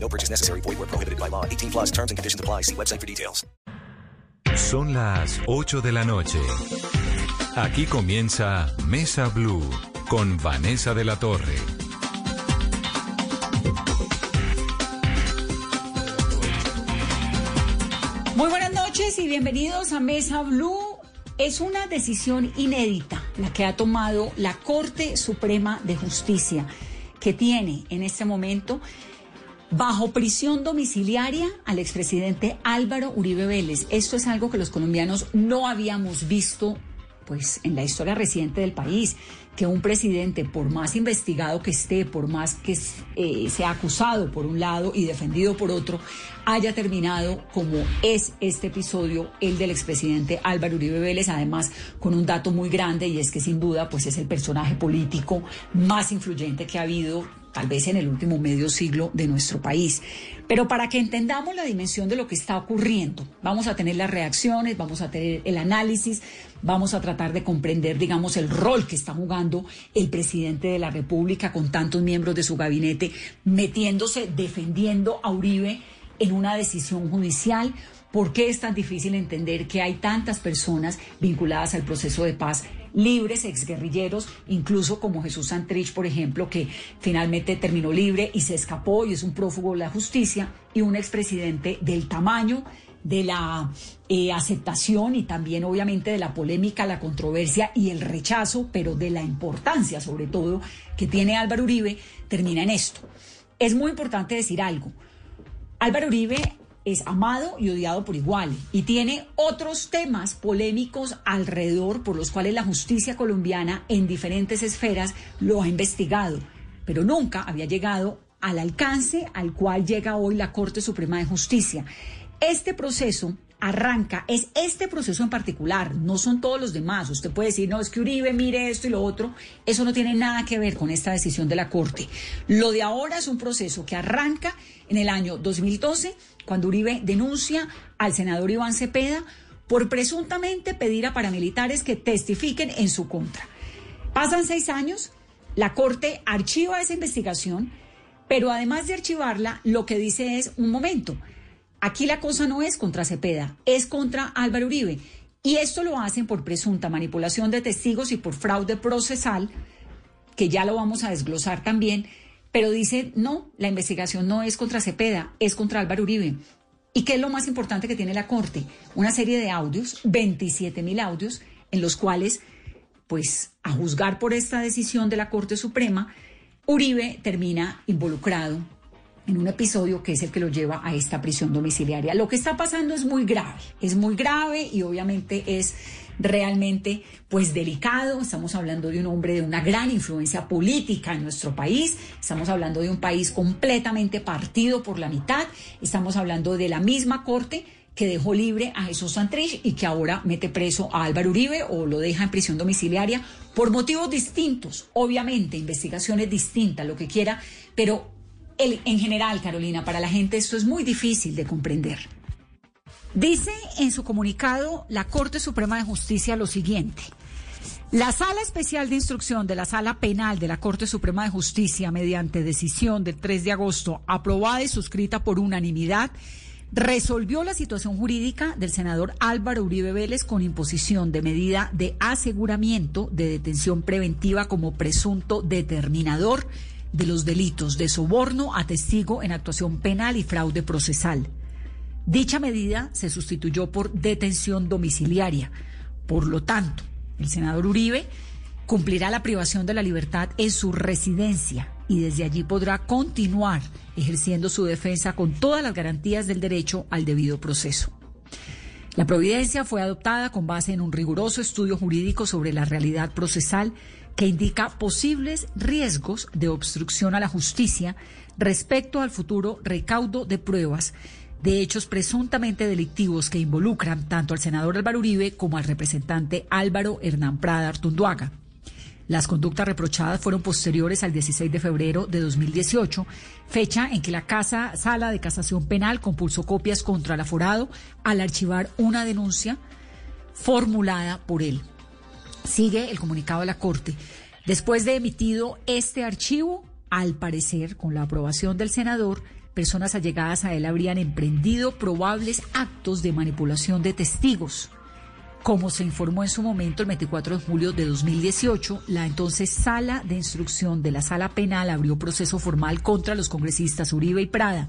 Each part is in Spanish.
No purchase necessary. Void where prohibited by law. 18 plus terms and conditions apply. See website for details. Son las 8 de la noche. Aquí comienza Mesa Blue con Vanessa de la Torre. Muy buenas noches y bienvenidos a Mesa Blue. Es una decisión inédita la que ha tomado la Corte Suprema de Justicia, que tiene en este momento bajo prisión domiciliaria al expresidente Álvaro Uribe Vélez. Esto es algo que los colombianos no habíamos visto pues en la historia reciente del país, que un presidente, por más investigado que esté, por más que eh, sea acusado por un lado y defendido por otro, haya terminado como es este episodio, el del expresidente Álvaro Uribe Vélez, además con un dato muy grande y es que sin duda pues es el personaje político más influyente que ha habido tal vez en el último medio siglo de nuestro país. Pero para que entendamos la dimensión de lo que está ocurriendo, vamos a tener las reacciones, vamos a tener el análisis, vamos a tratar de comprender, digamos, el rol que está jugando el presidente de la República con tantos miembros de su gabinete metiéndose, defendiendo a Uribe en una decisión judicial. ¿Por qué es tan difícil entender que hay tantas personas vinculadas al proceso de paz libres, exguerrilleros, incluso como Jesús Santrich, por ejemplo, que finalmente terminó libre y se escapó y es un prófugo de la justicia, y un expresidente del tamaño de la eh, aceptación y también obviamente de la polémica, la controversia y el rechazo, pero de la importancia sobre todo que tiene Álvaro Uribe, termina en esto. Es muy importante decir algo. Álvaro Uribe es amado y odiado por igual y tiene otros temas polémicos alrededor por los cuales la justicia colombiana en diferentes esferas lo ha investigado, pero nunca había llegado al alcance al cual llega hoy la Corte Suprema de Justicia. Este proceso arranca, es este proceso en particular, no son todos los demás. Usted puede decir, no, es que Uribe mire esto y lo otro. Eso no tiene nada que ver con esta decisión de la Corte. Lo de ahora es un proceso que arranca en el año 2012 cuando Uribe denuncia al senador Iván Cepeda por presuntamente pedir a paramilitares que testifiquen en su contra. Pasan seis años, la Corte archiva esa investigación, pero además de archivarla, lo que dice es, un momento, aquí la cosa no es contra Cepeda, es contra Álvaro Uribe. Y esto lo hacen por presunta manipulación de testigos y por fraude procesal, que ya lo vamos a desglosar también, pero dice, no, la investigación no es contra Cepeda, es contra Álvaro Uribe. ¿Y qué es lo más importante que tiene la Corte? Una serie de audios, 27 mil audios, en los cuales, pues, a juzgar por esta decisión de la Corte Suprema, Uribe termina involucrado en un episodio que es el que lo lleva a esta prisión domiciliaria. Lo que está pasando es muy grave, es muy grave y obviamente es realmente pues delicado. Estamos hablando de un hombre de una gran influencia política en nuestro país. Estamos hablando de un país completamente partido por la mitad. Estamos hablando de la misma corte que dejó libre a Jesús Santrich y que ahora mete preso a Álvaro Uribe o lo deja en prisión domiciliaria por motivos distintos, obviamente, investigaciones distintas, lo que quiera, pero el, en general, Carolina, para la gente esto es muy difícil de comprender. Dice en su comunicado la Corte Suprema de Justicia lo siguiente. La Sala Especial de Instrucción de la Sala Penal de la Corte Suprema de Justicia, mediante decisión del 3 de agosto, aprobada y suscrita por unanimidad, resolvió la situación jurídica del senador Álvaro Uribe Vélez con imposición de medida de aseguramiento de detención preventiva como presunto determinador de los delitos de soborno a testigo en actuación penal y fraude procesal. Dicha medida se sustituyó por detención domiciliaria. Por lo tanto, el senador Uribe cumplirá la privación de la libertad en su residencia y desde allí podrá continuar ejerciendo su defensa con todas las garantías del derecho al debido proceso. La providencia fue adoptada con base en un riguroso estudio jurídico sobre la realidad procesal que indica posibles riesgos de obstrucción a la justicia respecto al futuro recaudo de pruebas de hechos presuntamente delictivos que involucran tanto al senador Álvaro Uribe como al representante Álvaro Hernán Prada Artunduaga. Las conductas reprochadas fueron posteriores al 16 de febrero de 2018, fecha en que la Casa Sala de Casación Penal compulsó copias contra el aforado al archivar una denuncia formulada por él. Sigue el comunicado de la Corte. Después de emitido este archivo, al parecer, con la aprobación del senador, personas allegadas a él habrían emprendido probables actos de manipulación de testigos. Como se informó en su momento el 24 de julio de 2018, la entonces Sala de Instrucción de la Sala Penal abrió proceso formal contra los congresistas Uribe y Prada,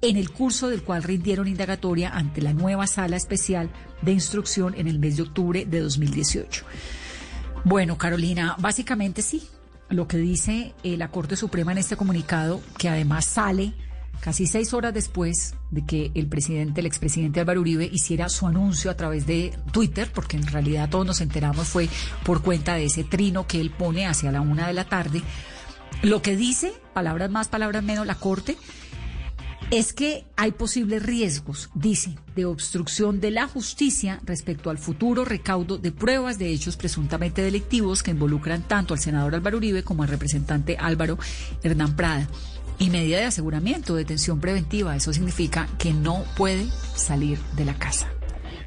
en el curso del cual rindieron indagatoria ante la nueva Sala Especial de Instrucción en el mes de octubre de 2018. Bueno, Carolina, básicamente sí, lo que dice eh, la Corte Suprema en este comunicado, que además sale casi seis horas después de que el presidente, el expresidente Álvaro Uribe hiciera su anuncio a través de Twitter, porque en realidad todos nos enteramos fue por cuenta de ese trino que él pone hacia la una de la tarde. Lo que dice, palabras más, palabras menos, la Corte, es que hay posibles riesgos, dice, de obstrucción de la justicia respecto al futuro recaudo de pruebas de hechos presuntamente delictivos que involucran tanto al senador Álvaro Uribe como al representante Álvaro Hernán Prada y medida de aseguramiento, detención preventiva. Eso significa que no puede salir de la casa.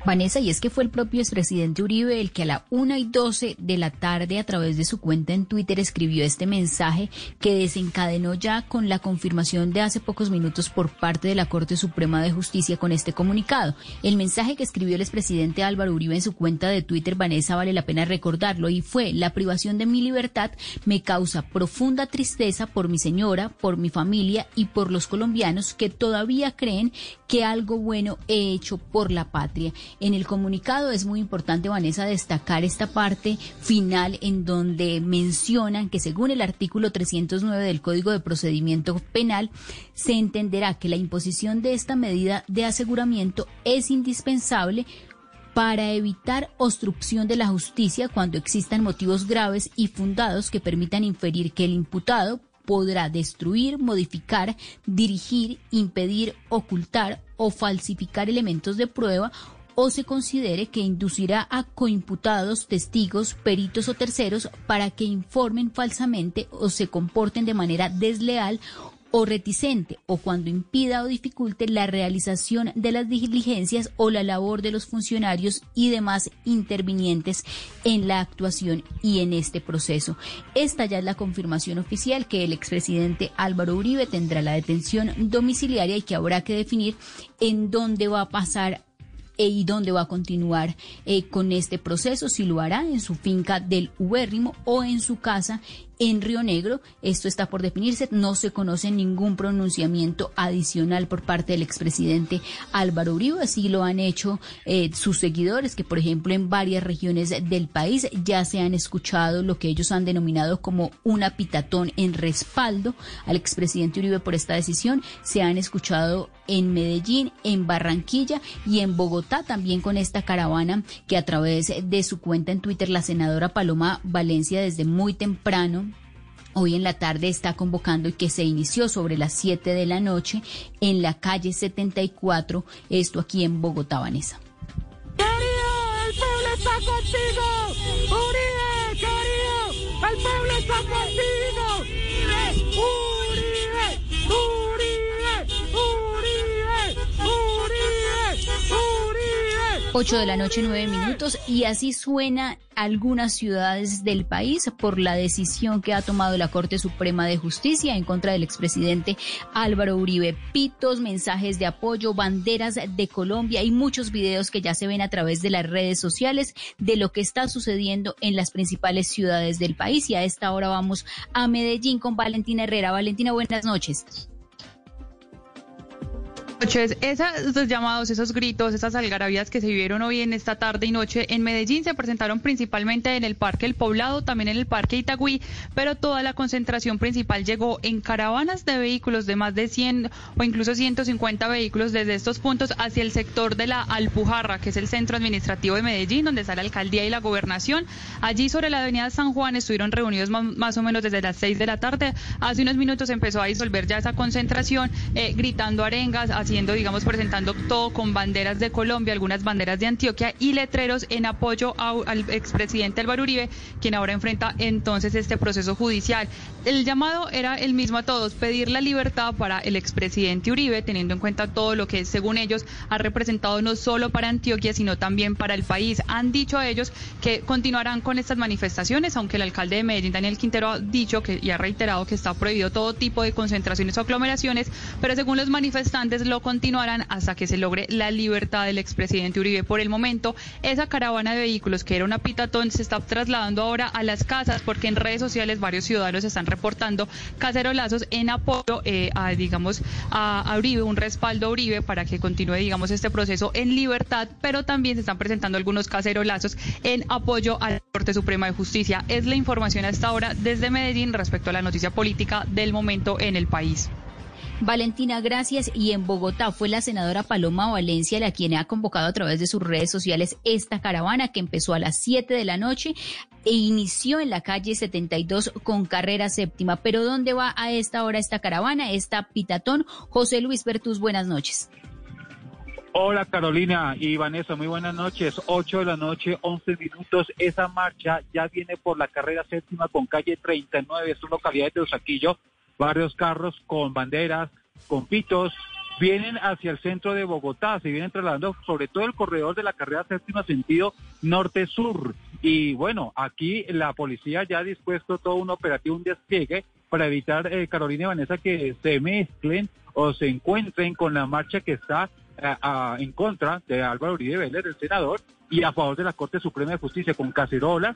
Vanessa, y es que fue el propio expresidente Uribe el que a la una y 12 de la tarde a través de su cuenta en Twitter escribió este mensaje que desencadenó ya con la confirmación de hace pocos minutos por parte de la Corte Suprema de Justicia con este comunicado. El mensaje que escribió el expresidente Álvaro Uribe en su cuenta de Twitter, Vanessa, vale la pena recordarlo, y fue, la privación de mi libertad me causa profunda tristeza por mi señora, por mi familia y por los colombianos que todavía creen que algo bueno he hecho por la patria. En el comunicado es muy importante, Vanessa, destacar esta parte final en donde mencionan que según el artículo 309 del Código de Procedimiento Penal, se entenderá que la imposición de esta medida de aseguramiento es indispensable para evitar obstrucción de la justicia cuando existan motivos graves y fundados que permitan inferir que el imputado podrá destruir, modificar, dirigir, impedir, ocultar o falsificar elementos de prueba o se considere que inducirá a coimputados, testigos, peritos o terceros para que informen falsamente o se comporten de manera desleal o reticente o cuando impida o dificulte la realización de las diligencias o la labor de los funcionarios y demás intervinientes en la actuación y en este proceso. Esta ya es la confirmación oficial que el expresidente Álvaro Uribe tendrá la detención domiciliaria y que habrá que definir en dónde va a pasar e y dónde va a continuar eh, con este proceso, si lo hará en su finca del Ubérrimo o en su casa en Río Negro. Esto está por definirse. No se conoce ningún pronunciamiento adicional por parte del expresidente Álvaro Uribe. Así lo han hecho eh, sus seguidores, que por ejemplo en varias regiones del país ya se han escuchado lo que ellos han denominado como una pitatón en respaldo al expresidente Uribe por esta decisión. Se han escuchado en Medellín, en Barranquilla y en Bogotá también con esta caravana que a través de su cuenta en Twitter la senadora Paloma Valencia desde muy temprano hoy en la tarde está convocando y que se inició sobre las 7 de la noche en la calle 74, esto aquí en Bogotá, Vanessa. ¡Querido, el pueblo está contigo! 8 de la noche, 9 minutos, y así suena algunas ciudades del país por la decisión que ha tomado la Corte Suprema de Justicia en contra del expresidente Álvaro Uribe. Pitos, mensajes de apoyo, banderas de Colombia y muchos videos que ya se ven a través de las redes sociales de lo que está sucediendo en las principales ciudades del país. Y a esta hora vamos a Medellín con Valentina Herrera. Valentina, buenas noches noches. esos llamados, esos gritos, esas algarabías que se vivieron hoy en esta tarde y noche en Medellín se presentaron principalmente en el Parque El Poblado, también en el Parque Itagüí, pero toda la concentración principal llegó en caravanas de vehículos de más de 100 o incluso 150 vehículos desde estos puntos hacia el sector de la Alpujarra, que es el centro administrativo de Medellín, donde está la alcaldía y la gobernación. Allí sobre la avenida San Juan estuvieron reunidos más, o menos desde las 6 de la tarde. Hace unos minutos empezó a disolver ya esa concentración, eh, gritando arengas, así haciendo, digamos, presentando todo con banderas de Colombia, algunas banderas de Antioquia y letreros en apoyo al expresidente Álvaro Uribe, quien ahora enfrenta entonces este proceso judicial. El llamado era el mismo a todos, pedir la libertad para el expresidente Uribe, teniendo en cuenta todo lo que, según ellos, ha representado no solo para Antioquia, sino también para el país. Han dicho a ellos que continuarán con estas manifestaciones, aunque el alcalde de Medellín, Daniel Quintero, ha dicho que y ha reiterado que está prohibido todo tipo de concentraciones o aglomeraciones, pero según los manifestantes lo continuarán hasta que se logre la libertad del expresidente Uribe. Por el momento, esa caravana de vehículos que era una pitatón se está trasladando ahora a las casas porque en redes sociales varios ciudadanos están reportando cacerolazos en apoyo eh, a, digamos, a, Uribe, un respaldo a Uribe para que continúe, digamos, este proceso en libertad, pero también se están presentando algunos cacerolazos en apoyo a la Corte Suprema de Justicia. Es la información hasta ahora desde Medellín respecto a la noticia política del momento en el país. Valentina, gracias. Y en Bogotá fue la senadora Paloma Valencia la quien ha convocado a través de sus redes sociales esta caravana que empezó a las 7 de la noche e inició en la calle 72 con carrera séptima. Pero ¿dónde va a esta hora esta caravana, esta pitatón? José Luis Bertús, buenas noches. Hola Carolina y Vanessa, muy buenas noches. 8 de la noche, 11 minutos. Esa marcha ya viene por la carrera séptima con calle 39, es una localidad de Usaquillo varios carros con banderas, con pitos, vienen hacia el centro de Bogotá, se vienen trasladando sobre todo el corredor de la carrera séptima sentido norte-sur. Y bueno, aquí la policía ya ha dispuesto todo un operativo, un despliegue para evitar, eh, Carolina y Vanessa, que se mezclen o se encuentren con la marcha que está eh, en contra de Álvaro Uribe Vélez, el senador, y a favor de la Corte Suprema de Justicia, con cacerolas,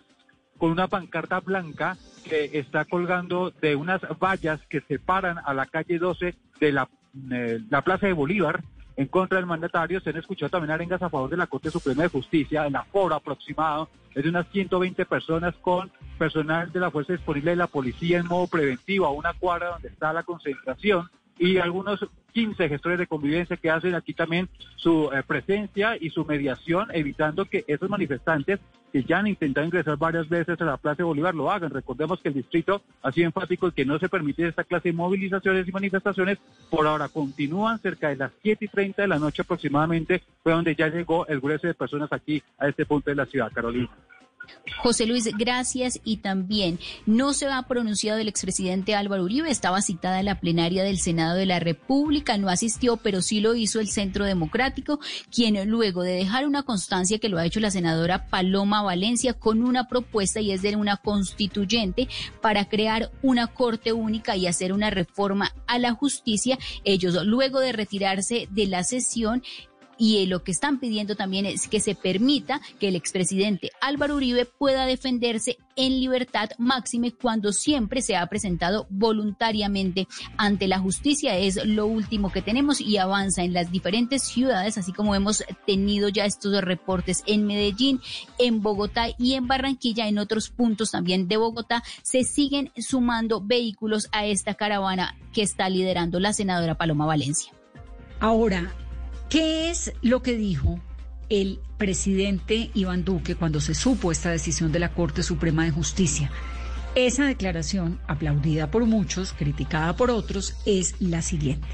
con una pancarta blanca que está colgando de unas vallas que separan a la calle 12 de la, eh, la Plaza de Bolívar en contra del mandatario. Se han escuchado también arengas a favor de la Corte Suprema de Justicia. El aforo aproximado es de unas 120 personas con personal de la Fuerza Disponible de la Policía en modo preventivo a una cuadra donde está la concentración y algunos 15 gestores de convivencia que hacen aquí también su eh, presencia y su mediación, evitando que esos manifestantes que ya han intentado ingresar varias veces a la Plaza de Bolívar lo hagan. Recordemos que el distrito ha sido enfático en que no se permite esta clase de movilizaciones y manifestaciones. Por ahora continúan cerca de las 7 y 30 de la noche aproximadamente, fue donde ya llegó el grueso de personas aquí a este punto de la ciudad, Carolina. José Luis, gracias. Y también no se ha pronunciado el expresidente Álvaro Uribe. Estaba citada en la plenaria del Senado de la República. No asistió, pero sí lo hizo el Centro Democrático, quien luego de dejar una constancia que lo ha hecho la senadora Paloma Valencia con una propuesta y es de una constituyente para crear una corte única y hacer una reforma a la justicia. Ellos, luego de retirarse de la sesión, y lo que están pidiendo también es que se permita que el expresidente Álvaro Uribe pueda defenderse en libertad máxime cuando siempre se ha presentado voluntariamente ante la justicia. Es lo último que tenemos y avanza en las diferentes ciudades, así como hemos tenido ya estos reportes en Medellín, en Bogotá y en Barranquilla, en otros puntos también de Bogotá, se siguen sumando vehículos a esta caravana que está liderando la senadora Paloma Valencia. Ahora, ¿Qué es lo que dijo el presidente Iván Duque cuando se supo esta decisión de la Corte Suprema de Justicia? Esa declaración, aplaudida por muchos, criticada por otros, es la siguiente.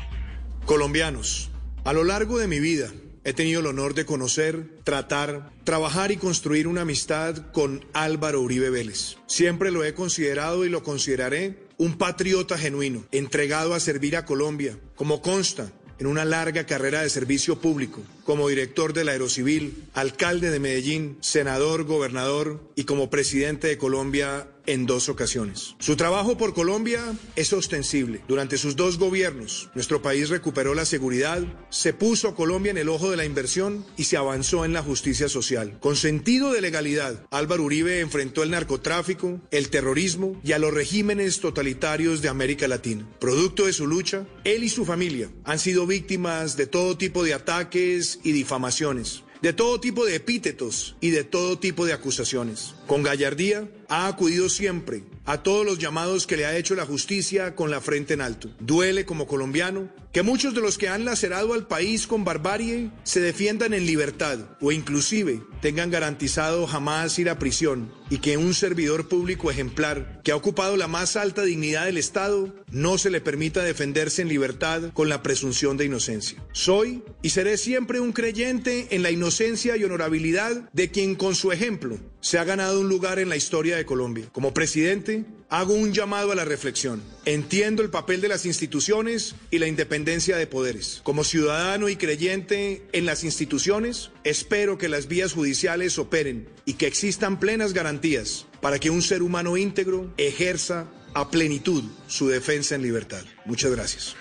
Colombianos, a lo largo de mi vida he tenido el honor de conocer, tratar, trabajar y construir una amistad con Álvaro Uribe Vélez. Siempre lo he considerado y lo consideraré un patriota genuino, entregado a servir a Colombia, como consta en una larga carrera de servicio público, como director del Aerocivil, alcalde de Medellín, senador, gobernador y como presidente de Colombia en dos ocasiones. Su trabajo por Colombia es ostensible. Durante sus dos gobiernos, nuestro país recuperó la seguridad, se puso Colombia en el ojo de la inversión y se avanzó en la justicia social. Con sentido de legalidad, Álvaro Uribe enfrentó el narcotráfico, el terrorismo y a los regímenes totalitarios de América Latina. Producto de su lucha, él y su familia han sido víctimas de todo tipo de ataques y difamaciones de todo tipo de epítetos y de todo tipo de acusaciones. Con gallardía ha acudido siempre a todos los llamados que le ha hecho la justicia con la frente en alto. Duele como colombiano Que muchos de los que han lacerado al país con barbarie se defiendan en libertad o inclusive tengan garantizado jamás ir a prisión y que un servidor público ejemplar que ha ocupado la más alta dignidad del Estado no se le permita defenderse en libertad con la presunción de inocencia. Soy y seré siempre un creyente en la inocencia y honorabilidad de quien con su ejemplo se ha ganado un lugar en la historia de Colombia. Como presidente, hago un llamado a la reflexión. Entiendo el papel de las instituciones y la independencia de poderes. Como ciudadano y creyente en las instituciones, espero que las vías judiciales operen y que existan plenas garantías para que un ser humano íntegro ejerza a plenitud su defensa en libertad. Muchas gracias.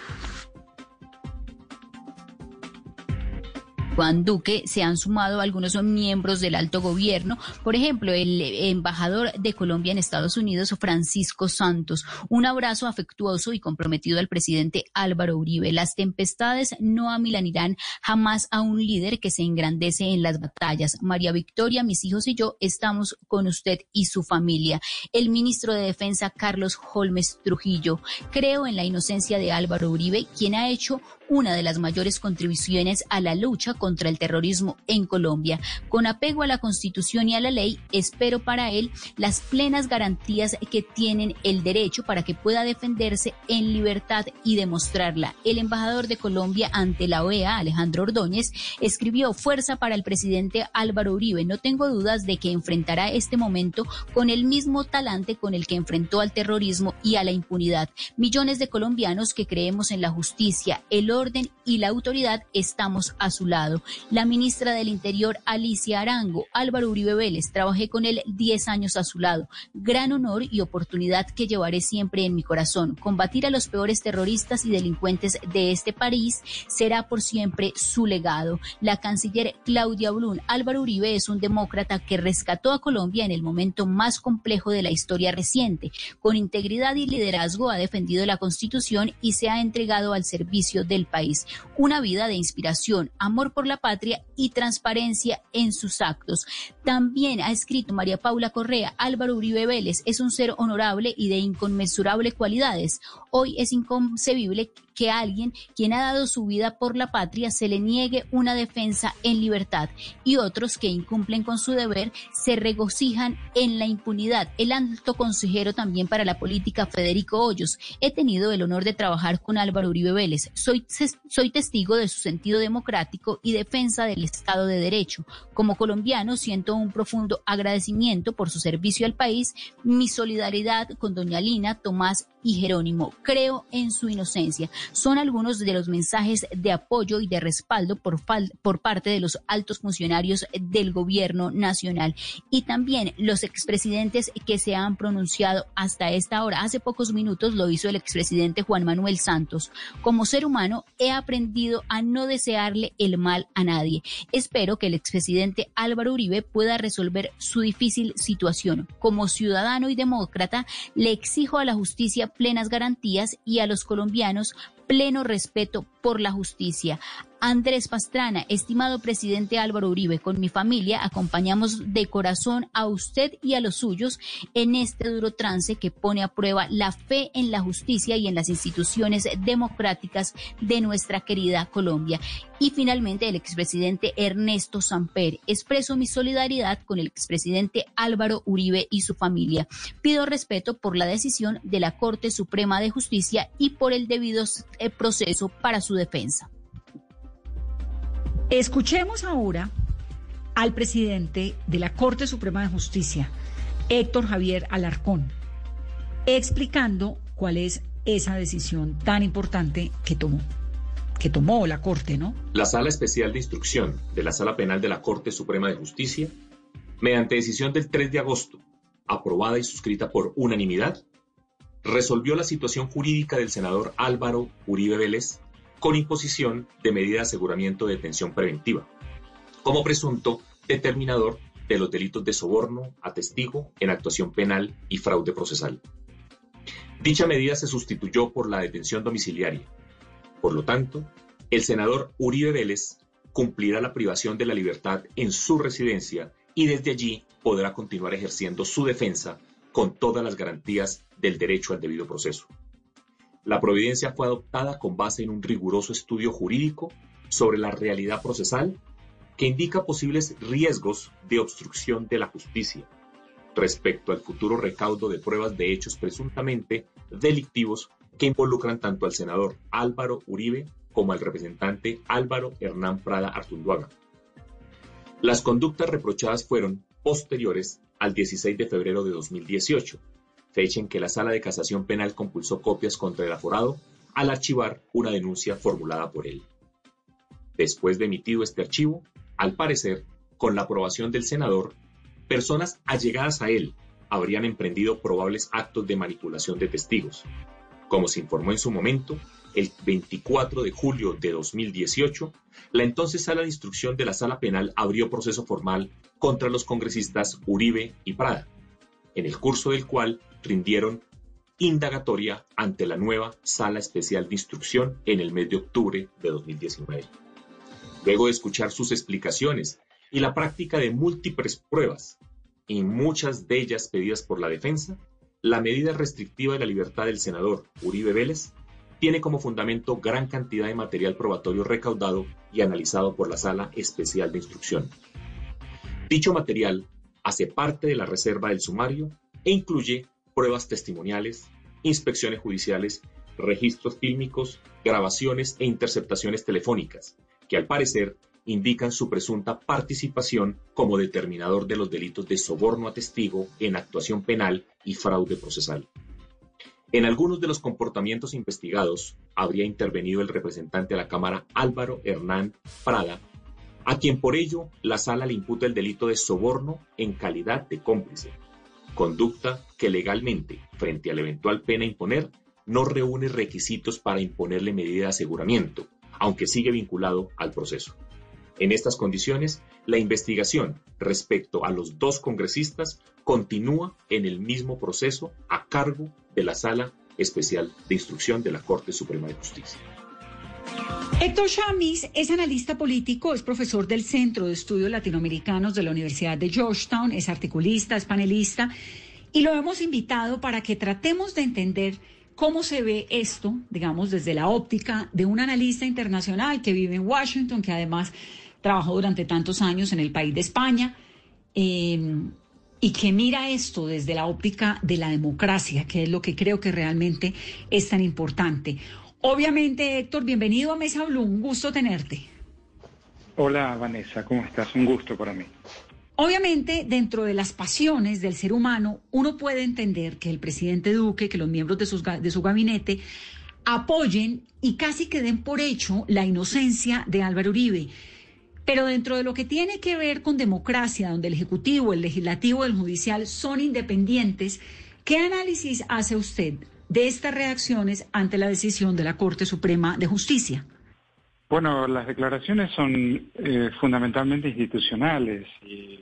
Juan Duque se han sumado algunos miembros del alto gobierno, por ejemplo, el embajador de Colombia en Estados Unidos, Francisco Santos. Un abrazo afectuoso y comprometido al presidente Álvaro Uribe. Las tempestades no amilanirán jamás a un líder que se engrandece en las batallas. María Victoria, mis hijos y yo estamos con usted y su familia. El ministro de Defensa, Carlos Holmes Trujillo. Creo en la inocencia de Álvaro Uribe, quien ha hecho una de las mayores contribuciones a la lucha contra el terrorismo en Colombia. Con apego a la Constitución y a la ley, espero para él las plenas garantías que tienen el derecho para que pueda defenderse en libertad y demostrarla. El embajador de Colombia ante la OEA, Alejandro Ordóñez, escribió fuerza para el presidente Álvaro Uribe. No tengo dudas de que enfrentará este momento con el mismo talante con el que enfrentó al terrorismo y a la impunidad. Millones de colombianos que creemos en la justicia, el orden y la autoridad estamos a su lado. La ministra del Interior, Alicia Arango, Álvaro Uribe Vélez, trabajé con él 10 años a su lado. Gran honor y oportunidad que llevaré siempre en mi corazón. Combatir a los peores terroristas y delincuentes de este país será por siempre su legado. La canciller Claudia Blum, Álvaro Uribe es un demócrata que rescató a Colombia en el momento más complejo de la historia reciente. Con integridad y liderazgo ha defendido la Constitución y se ha entregado al servicio del país. Una vida de inspiración, amor por la patria y transparencia en sus actos. También ha escrito María Paula Correa, Álvaro Uribe Vélez es un ser honorable y de inconmensurable cualidades. Hoy es inconcebible que alguien quien ha dado su vida por la patria se le niegue una defensa en libertad y otros que incumplen con su deber se regocijan en la impunidad. El alto consejero también para la política, Federico Hoyos. He tenido el honor de trabajar con Álvaro Uribe Vélez. Soy, soy testigo de su sentido democrático y defensa del Estado de Derecho. Como colombiano siento un profundo agradecimiento por su servicio al país, mi solidaridad con doña Lina, Tomás y Jerónimo. Creo en su inocencia. Son algunos de los mensajes de apoyo y de respaldo por, parte de los altos funcionarios del gobierno nacional y también los expresidentes que se han pronunciado hasta esta hora. Hace pocos minutos lo hizo el expresidente Juan Manuel Santos. Como ser humano he aprendido a no desearle el mal a nadie. Espero que el expresidente Álvaro Uribe pueda resolver su difícil situación. Como ciudadano y demócrata, le exijo a la justicia plenas garantías y a los colombianos pleno respeto por la justicia. Andrés Pastrana, estimado presidente Álvaro Uribe, con mi familia acompañamos de corazón a usted y a los suyos en este duro trance que pone a prueba la fe en la justicia y en las instituciones democráticas de nuestra querida Colombia. Y finalmente el expresidente Ernesto Samper. Expreso mi solidaridad con el expresidente Álvaro Uribe y su familia. Pido respeto por la decisión de la Corte Suprema de Justicia y por el debido eh, proceso para su defensa. Escuchemos ahora al presidente de la Corte Suprema de Justicia, Héctor Javier Alarcón, explicando cuál es esa decisión tan importante que tomó que tomó la Corte, ¿no? La Sala Especial de Instrucción de la Sala Penal de la Corte Suprema de Justicia, mediante decisión del 3 de agosto, aprobada y suscrita por unanimidad, resolvió la situación jurídica del senador Álvaro Uribe Vélez con imposición de medida de aseguramiento de detención preventiva, como presunto determinador de los delitos de soborno a testigo en actuación penal y fraude procesal. Dicha medida se sustituyó por la detención domiciliaria. Por lo tanto, el senador Uribe Vélez cumplirá la privación de la libertad en su residencia y desde allí podrá continuar ejerciendo su defensa con todas las garantías del derecho al debido proceso. La providencia fue adoptada con base en un riguroso estudio jurídico sobre la realidad procesal que indica posibles riesgos de obstrucción de la justicia respecto al futuro recaudo de pruebas de hechos presuntamente delictivos que involucran tanto al senador Álvaro Uribe como al representante Álvaro Hernán Prada Artunduaga. Las conductas reprochadas fueron posteriores al 16 de febrero de 2018, fecha en que la Sala de Casación Penal compulsó copias contra el aforado al archivar una denuncia formulada por él. Después de emitido este archivo, al parecer, con la aprobación del senador, personas allegadas a él habrían emprendido probables actos de manipulación de testigos. Como se informó en su momento, el 24 de julio de 2018, la entonces Sala de Instrucción de la Sala Penal abrió proceso formal contra los congresistas Uribe y Prada, en el curso del cual rindieron indagatoria ante la nueva Sala Especial de Instrucción en el mes de octubre de 2019. Luego de escuchar sus explicaciones y la práctica de múltiples pruebas, y muchas de ellas pedidas por la defensa, la medida restrictiva de la libertad del senador Uribe Vélez tiene como fundamento gran cantidad de material probatorio recaudado y analizado por la Sala Especial de Instrucción. Dicho material hace parte de la reserva del sumario e incluye pruebas testimoniales, inspecciones judiciales, registros fílmicos, grabaciones e interceptaciones telefónicas, que al parecer indican su presunta participación como determinador de los delitos de soborno a testigo en actuación penal y fraude procesal. En algunos de los comportamientos investigados habría intervenido el representante de la Cámara Álvaro Hernán Prada, a quien por ello la sala le imputa el delito de soborno en calidad de cómplice, conducta que legalmente, frente a la eventual pena imponer, no reúne requisitos para imponerle medida de aseguramiento, aunque sigue vinculado al proceso. En estas condiciones, la investigación respecto a los dos congresistas continúa en el mismo proceso a cargo de la Sala Especial de Instrucción de la Corte Suprema de Justicia. Héctor Chamis es analista político, es profesor del Centro de Estudios Latinoamericanos de la Universidad de Georgetown, es articulista, es panelista, y lo hemos invitado para que tratemos de entender cómo se ve esto, digamos, desde la óptica de un analista internacional que vive en Washington, que además trabajó durante tantos años en el país de España. Eh, y que mira esto desde la óptica de la democracia, que es lo que creo que realmente es tan importante. Obviamente, Héctor, bienvenido a Mesa Blue, un gusto tenerte. Hola, Vanessa, ¿cómo estás? Un gusto para mí. Obviamente, dentro de las pasiones del ser humano, uno puede entender que el presidente Duque, que los miembros de, sus, de su gabinete apoyen y casi que den por hecho la inocencia de Álvaro Uribe. Pero dentro de lo que tiene que ver con democracia, donde el Ejecutivo, el Legislativo el Judicial son independientes, ¿qué análisis hace usted de estas reacciones ante la decisión de la Corte Suprema de Justicia? Bueno, las declaraciones son eh, fundamentalmente institucionales y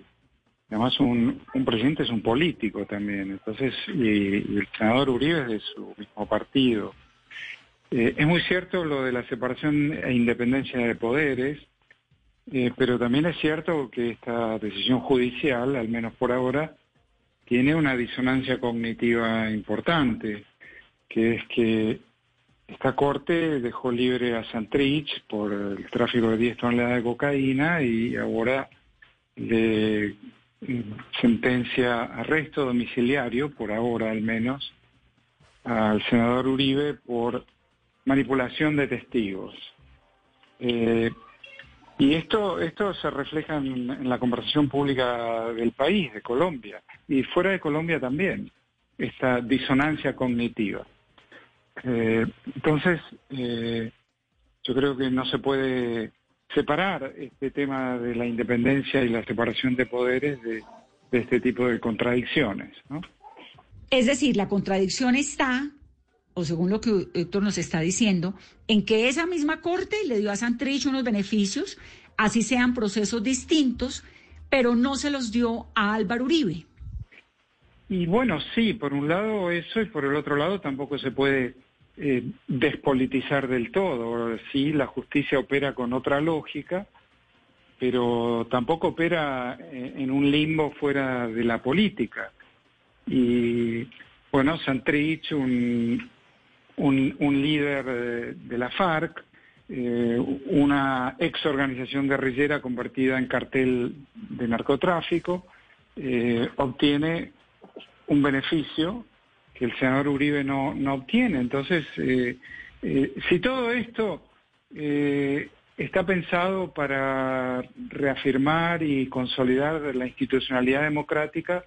además un, presidente es un político también, entonces, y, el senador Uribe es de su mismo partido. Eh, es muy cierto lo de la separación e independencia de poderes, eh, pero también es cierto que esta decisión judicial, al menos por ahora, tiene una disonancia cognitiva importante, que es que esta corte dejó libre a Santrich por el tráfico de 10 toneladas de cocaína y ahora le mm, sentencia arresto domiciliario, por ahora al menos, al senador Uribe por manipulación de testigos. Eh, y esto, esto se refleja en, la conversación pública del país, de Colombia, y fuera de Colombia también, esta disonancia cognitiva. Eh, entonces, eh, yo creo que no se puede separar este tema de la independencia y la separación de poderes de, de este tipo de contradicciones. ¿no? Es decir, la contradicción está, o según lo que Héctor nos está diciendo, en que esa misma corte le dio a Santrich unos beneficios, así sean procesos distintos, pero no se los dio a Álvaro Uribe. Y bueno, sí, por un lado eso y por el otro lado tampoco se puede eh, despolitizar del todo. Sí, la justicia opera con otra lógica, pero tampoco opera eh, en un limbo fuera de la política. Y bueno, Santrich, un, un, un líder de, la FARC, eh, una ex organización guerrillera convertida en cartel de narcotráfico, obtiene un beneficio que el senador Uribe no, no obtiene. Entonces, eh, eh, si todo esto eh, está pensado para reafirmar y consolidar la institucionalidad democrática,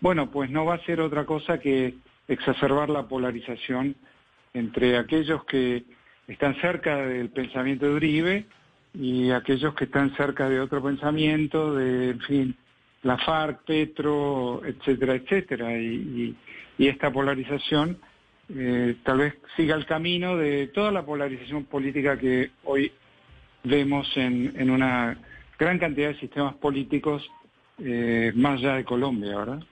bueno, pues no va a ser otra cosa que exacerbar la polarización entre aquellos que están cerca del pensamiento de Uribe y aquellos que están cerca de otro pensamiento, de, en fin, la FARC, Petro, etcétera, etcétera. Y, y, y esta polarización eh, tal vez siga el camino de toda la polarización política que hoy vemos en, en una gran cantidad de sistemas políticos eh, más allá de Colombia, ¿verdad?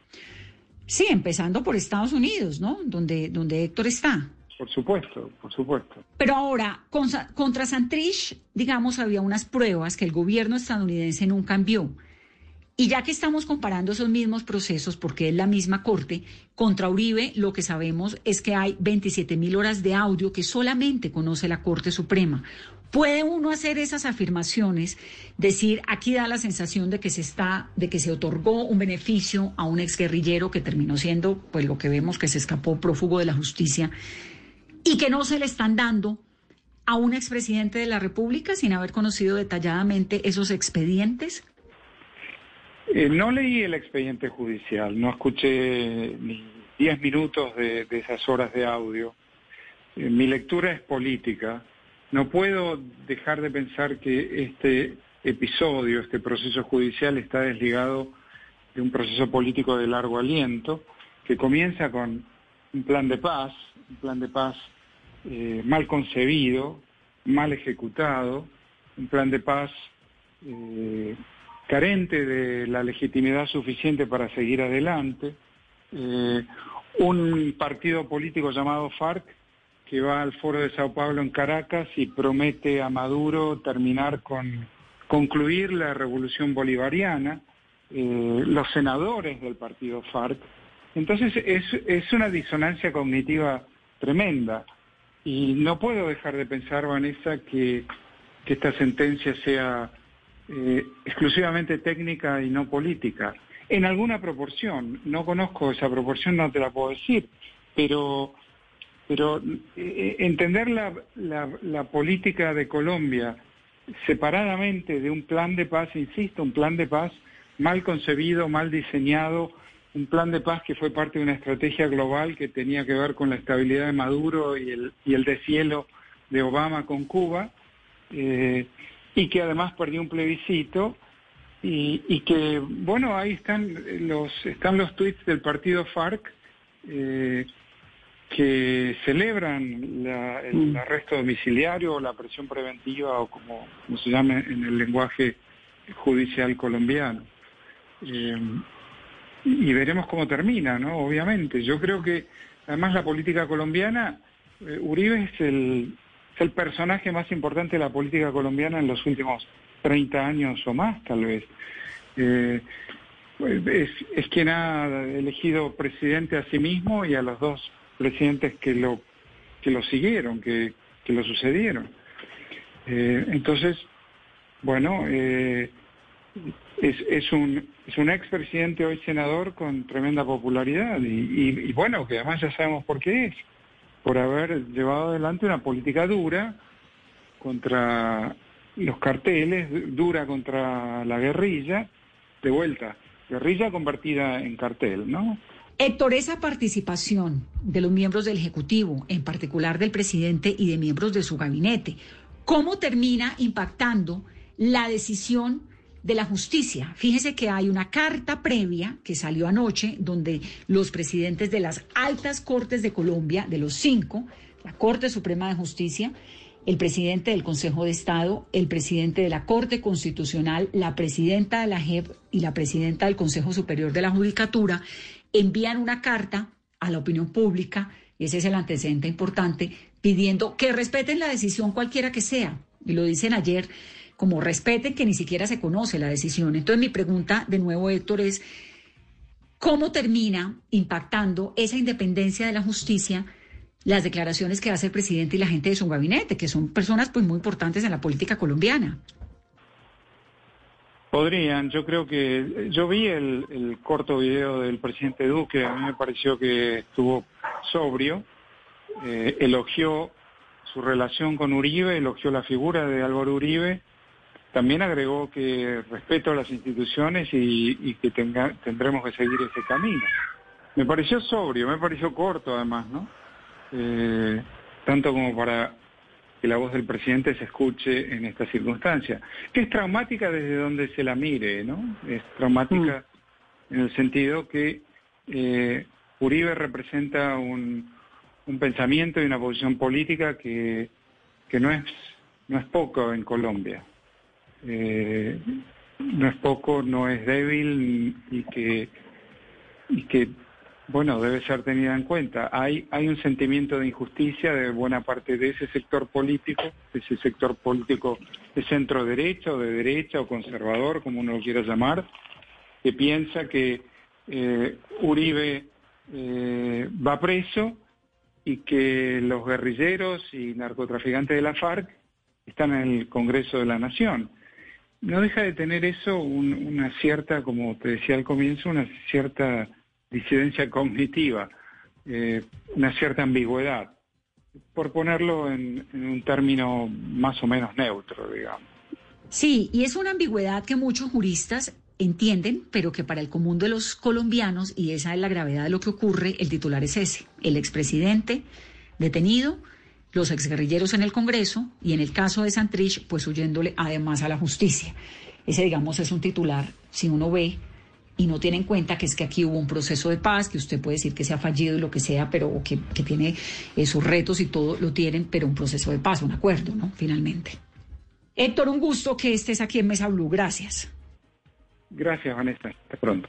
Sí, empezando por Estados Unidos, ¿no? Donde, donde Héctor está. Por supuesto, por supuesto. Pero ahora, con, contra Santrich, digamos, había unas pruebas que el gobierno estadounidense nunca envió. Y ya que estamos comparando esos mismos procesos, porque es la misma corte, contra Uribe lo que sabemos es que hay 27 mil horas de audio que solamente conoce la Corte Suprema. ¿Puede uno hacer esas afirmaciones, decir, aquí da la sensación de que se está, de que se otorgó un beneficio a un exguerrillero que terminó siendo, pues lo que vemos que se escapó prófugo de la justicia, y que no se le están dando a un expresidente de la República sin haber conocido detalladamente esos expedientes? Eh, no leí el expediente judicial, no escuché ni diez minutos de, esas horas de audio. Eh, mi lectura es política. No puedo dejar de pensar que este episodio, este proceso judicial está desligado de un proceso político de largo aliento que comienza con un plan de paz, un plan de paz eh, mal concebido, mal ejecutado, un plan de paz carente de la legitimidad suficiente para seguir adelante, eh, un partido político llamado FARC que va al foro de Sao Paulo en Caracas y promete a Maduro terminar con concluir la revolución bolivariana, eh, los senadores del partido FARC. Entonces es, es una disonancia cognitiva tremenda y no puedo dejar de pensar, Vanessa, que, que esta sentencia sea eh, exclusivamente técnica y no política. En alguna proporción, no conozco esa proporción, no te la puedo decir, pero, pero eh, entender la, política de Colombia separadamente de un plan de paz, insisto, un plan de paz mal concebido, mal diseñado, un plan de paz que fue parte de una estrategia global que tenía que ver con la estabilidad de Maduro y el, y el deshielo de Obama con Cuba, eh, y que además perdió un plebiscito, y, y, que, bueno, ahí están los, están los tweets del partido FARC, eh, que celebran la, el arresto domiciliario o la presión preventiva o como, como se llama en el lenguaje judicial colombiano. Eh, y veremos cómo termina, ¿no? Obviamente. Yo creo que, además, la política colombiana, eh, Uribe es el, es el personaje más importante de la política colombiana en los últimos 30 años o más, tal vez. Eh, es, quien ha elegido presidente a sí mismo y a los dos presidentes que lo que lo siguieron, que, que lo sucedieron. Eh, entonces, bueno, eh, es, es un es un expresidente hoy senador con tremenda popularidad y, bueno, que además ya sabemos por qué es, por haber llevado adelante una política dura contra los carteles, dura contra la guerrilla, de vuelta, guerrilla convertida en cartel, ¿no? Héctor, esa participación de los miembros del Ejecutivo, en particular del presidente y de miembros de su gabinete, ¿cómo termina impactando la decisión de la justicia. Fíjese que hay una carta previa que salió anoche donde los presidentes de las altas cortes de Colombia, de los cinco, la Corte Suprema de Justicia, el presidente del Consejo de Estado, el presidente de la Corte Constitucional, la presidenta de la JEP y la presidenta del Consejo Superior de la Judicatura, envían una carta a la opinión pública, y ese es el antecedente importante, pidiendo que respeten la decisión cualquiera que sea. Y lo dicen ayer como respeten que ni siquiera se conoce la decisión. Entonces mi pregunta de nuevo, Héctor, es ¿cómo termina impactando esa independencia de la justicia las declaraciones que hace el presidente y la gente de su gabinete, que son personas pues muy importantes en la política colombiana. Podrían, yo creo que yo vi el, el, corto video del presidente Duque, a mí me pareció que estuvo sobrio, eh, elogió su relación con Uribe, elogió la figura de Álvaro Uribe, también agregó que respeto a las instituciones y, y que tenga, tendremos que seguir ese camino. Me pareció sobrio, me pareció corto además, ¿no? Eh, tanto como para que la voz del presidente se escuche en esta circunstancia, que es traumática desde donde se la mire, ¿no? Es traumática en el sentido que eh, Uribe representa un, un, pensamiento y una posición política que, que no, es, no es poco en Colombia. Eh, no es poco, no es débil y que, bueno, debe ser tenida en cuenta. Hay, hay un sentimiento de injusticia de buena parte de ese sector político, ese sector político de centro derecha o de derecha o conservador, como uno lo quiera llamar, que piensa que eh, Uribe eh, va preso y que los guerrilleros y narcotraficantes de la FARC están en el Congreso de la Nación. No deja de tener eso una cierta, como te decía al comienzo, una cierta disidencia cognitiva, eh, una cierta ambigüedad, por ponerlo en, en, un término más o menos neutro, digamos. Sí, y es una ambigüedad que muchos juristas entienden, pero que para el común de los colombianos, y esa es la gravedad de lo que ocurre, el titular es ese, el expresidente detenido, los exguerrilleros en el Congreso y en el caso de Santrich, pues huyéndole además a la justicia. Ese, digamos, es un titular, si uno ve y no tiene en cuenta que es que aquí hubo un proceso de paz, que usted puede decir que se ha fallido y lo que sea, pero que, tiene sus retos y todo lo tienen, pero un proceso de paz, un acuerdo, ¿no? Finalmente. Héctor, un gusto que estés aquí en Mesa Blue. Gracias. Gracias, Vanessa. Hasta pronto.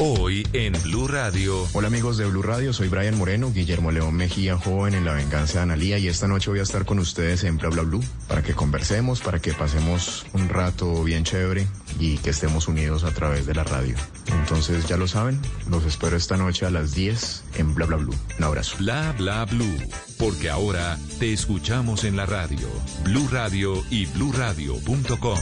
Hoy en Blue Radio. Hola amigos de Blue Radio, soy Brian Moreno, Guillermo León Mejía, joven en La Venganza de Analía y esta noche voy a estar con ustedes en Bla Bla Blue para que conversemos, para que pasemos un rato bien chévere y que estemos unidos a través de la radio. Entonces ya lo saben, los espero esta noche a las 10 en Bla Bla Blue. Un abrazo. Bla Bla Blue, porque ahora te escuchamos en la radio. Blue Radio y bluradio.com.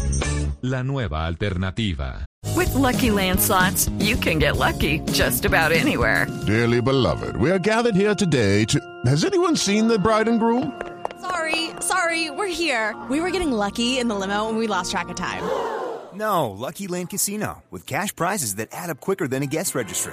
La nueva alternativa. With lucky landslots, you can get lucky just about anywhere. Dearly beloved, we are gathered here today to. Has anyone seen the bride and groom? Sorry, sorry, we're here. We were getting lucky in the limo and we lost track of time. No, Lucky Land Casino, with cash prizes that add up quicker than a guest registry.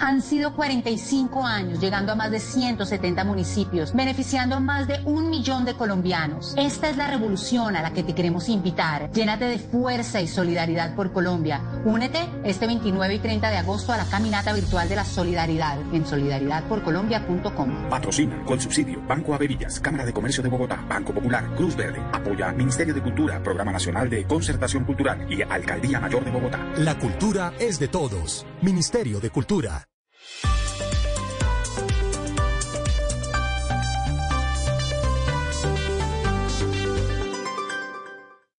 Han sido 45 años, llegando a más de 170 municipios, beneficiando a más de un millón de colombianos. Esta es la revolución a la que te queremos invitar. Llénate de fuerza y solidaridad por Colombia. Únete este 29 y 30 de agosto a la caminata virtual de la solidaridad en solidaridadporcolombia.com. Patrocina con subsidio Banco Averillas, Cámara de Comercio de Bogotá, Banco Popular, Cruz Verde. Apoya Ministerio de Cultura, Programa Nacional de Concertación Cultural y Alcaldía Mayor de Bogotá. La cultura es de todos. Ministerio de Cultura.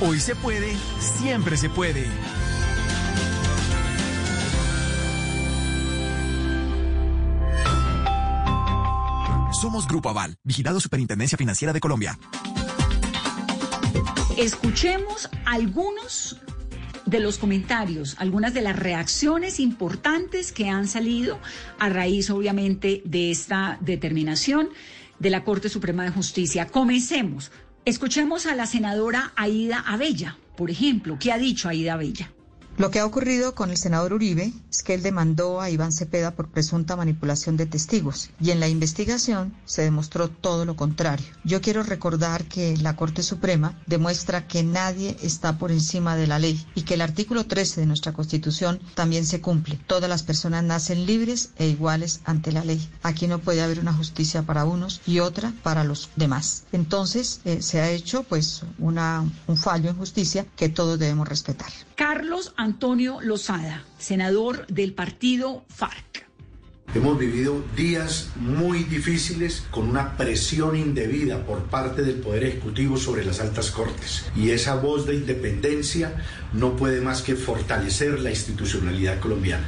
Hoy se puede, siempre se puede. Somos Grupo Aval, vigilado Superintendencia Financiera de Colombia. Escuchemos algunos de los comentarios, algunas de las reacciones importantes que han salido a raíz, obviamente, de esta determinación de la Corte Suprema de Justicia. Comencemos. Escuchemos a la senadora Aida Abella, por ejemplo. ¿Qué ha dicho Aida Abella? Lo que ha ocurrido con el senador Uribe es que él demandó a Iván Cepeda por presunta manipulación de testigos y en la investigación se demostró todo lo contrario. Yo quiero recordar que la Corte Suprema demuestra que nadie está por encima de la ley y que el artículo 13 de nuestra Constitución también se cumple. Todas las personas nacen libres e iguales ante la ley. Aquí no puede haber una justicia para unos y otra para los demás. Entonces eh, se ha hecho pues un fallo en justicia que todos debemos respetar. Carlos Antonio Lozada, senador del partido FARC. Hemos vivido días muy difíciles con una presión indebida por parte del Poder Ejecutivo sobre las altas cortes. Y esa voz de independencia no puede más que fortalecer la institucionalidad colombiana.